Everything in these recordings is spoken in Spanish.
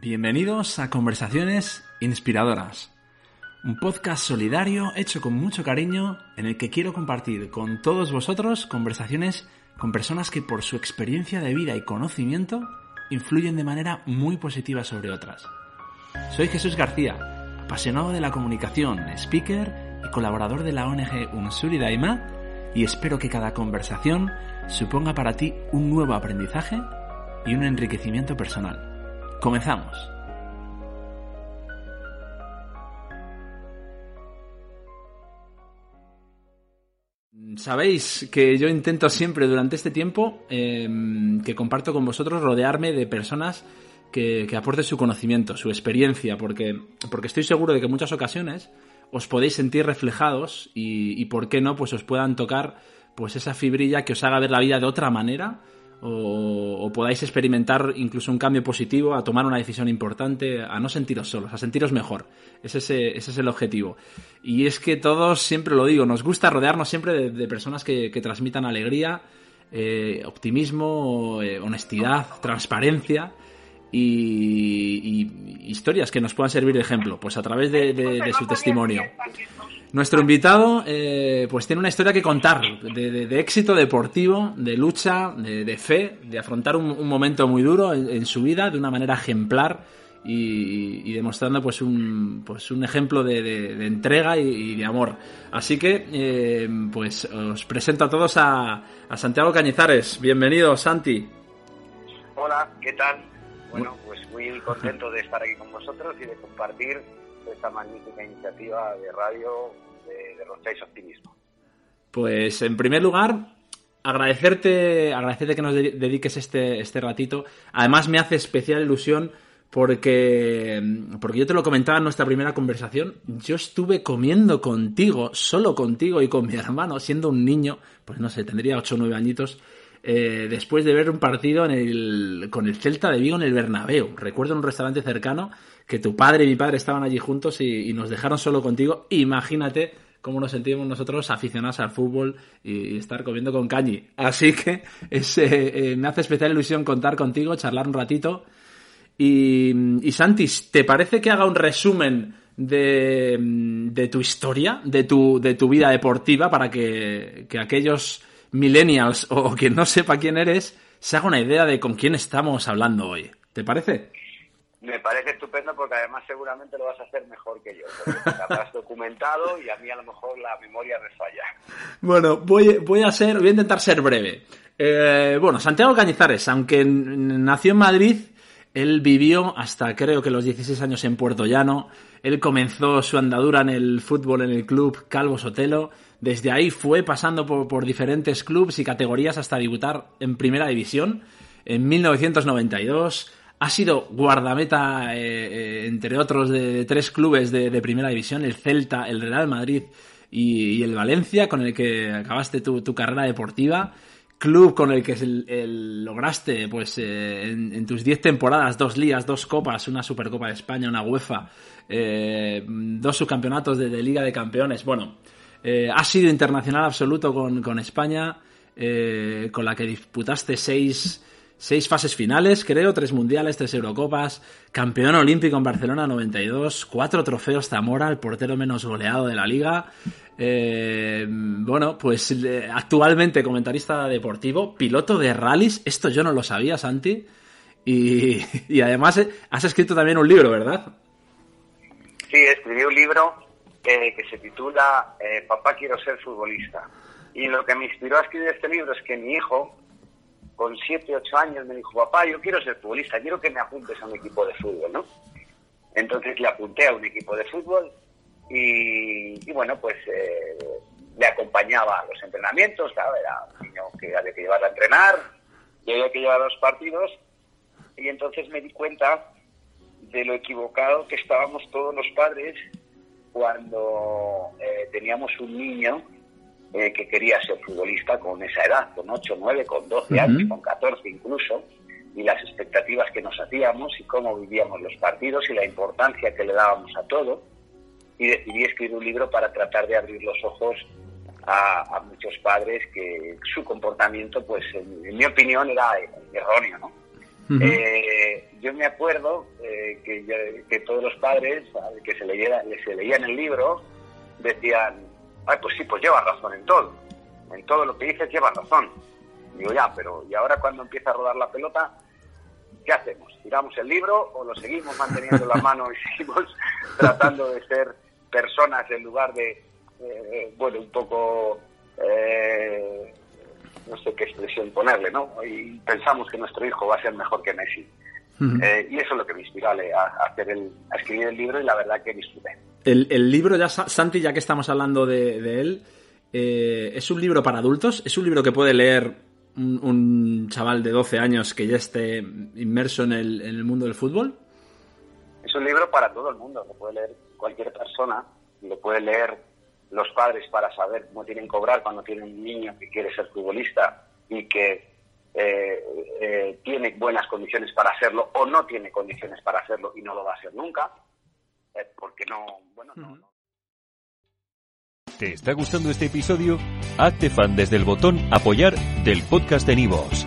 Bienvenidos a Conversaciones Inspiradoras, un podcast solidario hecho con mucho cariño en el que quiero compartir con todos vosotros conversaciones con personas que por su experiencia de vida y conocimiento influyen de manera muy positiva sobre otras. Soy Jesús García, apasionado de la comunicación, speaker y colaborador de la ONG Unsuri Daima y espero que cada conversación suponga para ti un nuevo aprendizaje y un enriquecimiento personal. Comenzamos. Sabéis que yo intento siempre durante este tiempo em, que comparto con vosotros rodearme de personas que, aporten su conocimiento, su experiencia, porque, porque estoy seguro de que en muchas ocasiones os podéis sentir reflejados y, y por qué no, pues os puedan tocar pues esa fibrilla que os haga ver la vida de otra manera o, podáis experimentar incluso un cambio positivo, a tomar una decisión importante, a no sentiros solos, a sentiros mejor. Ese es, ese es el objetivo. Y es que todos, siempre lo digo, nos gusta rodearnos siempre de, personas que, transmitan alegría, eh, optimismo, eh, honestidad, transparencia. Y, historias que nos puedan servir de ejemplo, pues a través de su testimonio. Nuestro invitado eh, pues tiene una historia que contar de, éxito deportivo, de lucha, de, fe, de afrontar un, momento muy duro en, su vida de una manera ejemplar y, demostrando pues un, pues un ejemplo de, entrega y, de amor. Así que eh, pues os presento a todos a, a Santiago Cañizares. Bienvenido, Santi. Hola, ¿qué tal? Bueno, pues muy contento de estar aquí con vosotros y de compartir esta magnífica iniciativa de radio de, de Optimismo. Pues en primer lugar, agradecerte, agradecerte que nos dediques este, este ratito. Además me hace especial ilusión porque, porque yo te lo comentaba en nuestra primera conversación, yo estuve comiendo contigo, solo contigo y con mi hermano, siendo un niño, pues no sé, tendría 8 o 9 añitos, eh, después de ver un partido en el, con el Celta de Vigo en el Bernabéu. Recuerdo en un restaurante cercano que tu padre y mi padre estaban allí juntos y, nos dejaron solo contigo. Imagínate cómo nos sentimos nosotros aficionados al fútbol y, estar comiendo con Cañi. Así que eh, me hace especial ilusión contar contigo, charlar un ratito. Y, y Santis, ¿te parece que haga un resumen de, de, tu historia, de tu, de tu vida deportiva, para que, que aquellos millennials o quien no sepa quién eres se haga una idea de con quién estamos hablando hoy? ¿Te parece? Me parece estupendo porque además seguramente lo vas a hacer mejor que yo. Habrás documentado y a mí a lo mejor la memoria me falla. Bueno, voy, voy a ser, voy a intentar ser breve. Eh, bueno, Santiago Cañizares, aunque nació en Madrid, él vivió hasta creo que los 16 años en Puerto Llano. Él comenzó su andadura en el fútbol en el club Calvo Sotelo. Desde ahí fue pasando por, diferentes clubes y categorías hasta debutar en Primera División en 1992 ha sido guardameta, eh, eh, entre otros, de, tres clubes de, primera división, el Celta, el Real Madrid y, el Valencia, con el que acabaste tu, carrera deportiva. Club con el que lograste, pues, eh, en, tus diez temporadas, dos ligas, dos copas, una Supercopa de España, una UEFA, dos subcampeonatos de, Liga de Campeones. Bueno, has sido internacional absoluto con, con España, con la que disputaste seis Seis fases finales, creo, tres mundiales, tres Eurocopas, campeón olímpico en Barcelona 92, cuatro trofeos Zamora, el portero menos goleado de la liga. Eh, bueno, pues eh, actualmente comentarista deportivo, piloto de rallies, esto yo no lo sabía, Santi. Y, además eh, has escrito también un libro, ¿verdad? Sí, escribí un libro que se titula Papá quiero ser futbolista. Y lo que me inspiró a escribir este libro es que mi hijo, con 7, 8 años me dijo, papá, yo quiero ser futbolista, quiero que me apuntes a un equipo de fútbol, ¿no? Entonces le apunté a un equipo de fútbol y, bueno, pues eh, le acompañaba a los entrenamientos, era un niño que había que llevar a entrenar y había que llevar a los partidos y entonces me di cuenta de lo equivocado que estábamos todos los padres cuando eh, teníamos un niño eh, que quería ser futbolista con esa edad, con 8, 9, con 12 años, con 14 incluso, y las expectativas que nos hacíamos y cómo vivíamos los partidos y la importancia que le dábamos a todo. Y decidí escribir un libro para tratar de abrir los ojos a, muchos padres que su comportamiento, pues en, mi opinión, era erróneo, ¿no? Eh, yo me acuerdo eh, que, todos los padres que se, leyera, se leían el libro decían, ay, pues sí, pues lleva razón en todo. En todo lo que dices lleva razón. Digo, ya, pero ¿y ahora cuando empieza a rodar la pelota? ¿Qué hacemos? ¿Tiramos el libro o lo seguimos manteniendo la mano y seguimos tratando de ser personas en lugar de, eh, bueno, un poco no sé qué expresión ponerle, ¿no? Y pensamos que nuestro hijo va a ser mejor que Messi. Eh, y eso es lo que me inspiró a, hacer el, a escribir el libro y la verdad que disfruté. El, el libro, ya Santi, ya que estamos hablando de, él, eh, ¿es un libro para adultos? ¿Es un libro que puede leer un, chaval de 12 años que ya esté inmerso en el, en el mundo del fútbol? Es un libro para todo el mundo, lo puede leer cualquier persona, lo puede leer los padres para saber cómo tienen que cobrar cuando tienen un niño que quiere ser futbolista y que eh, eh, tiene buenas condiciones para hacerlo o no tiene condiciones para hacerlo y no lo va a hacer nunca, eh, porque no, bueno, no, ¿Te está gustando este episodio? Hazte fan desde el botón apoyar del podcast de Nivos.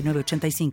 85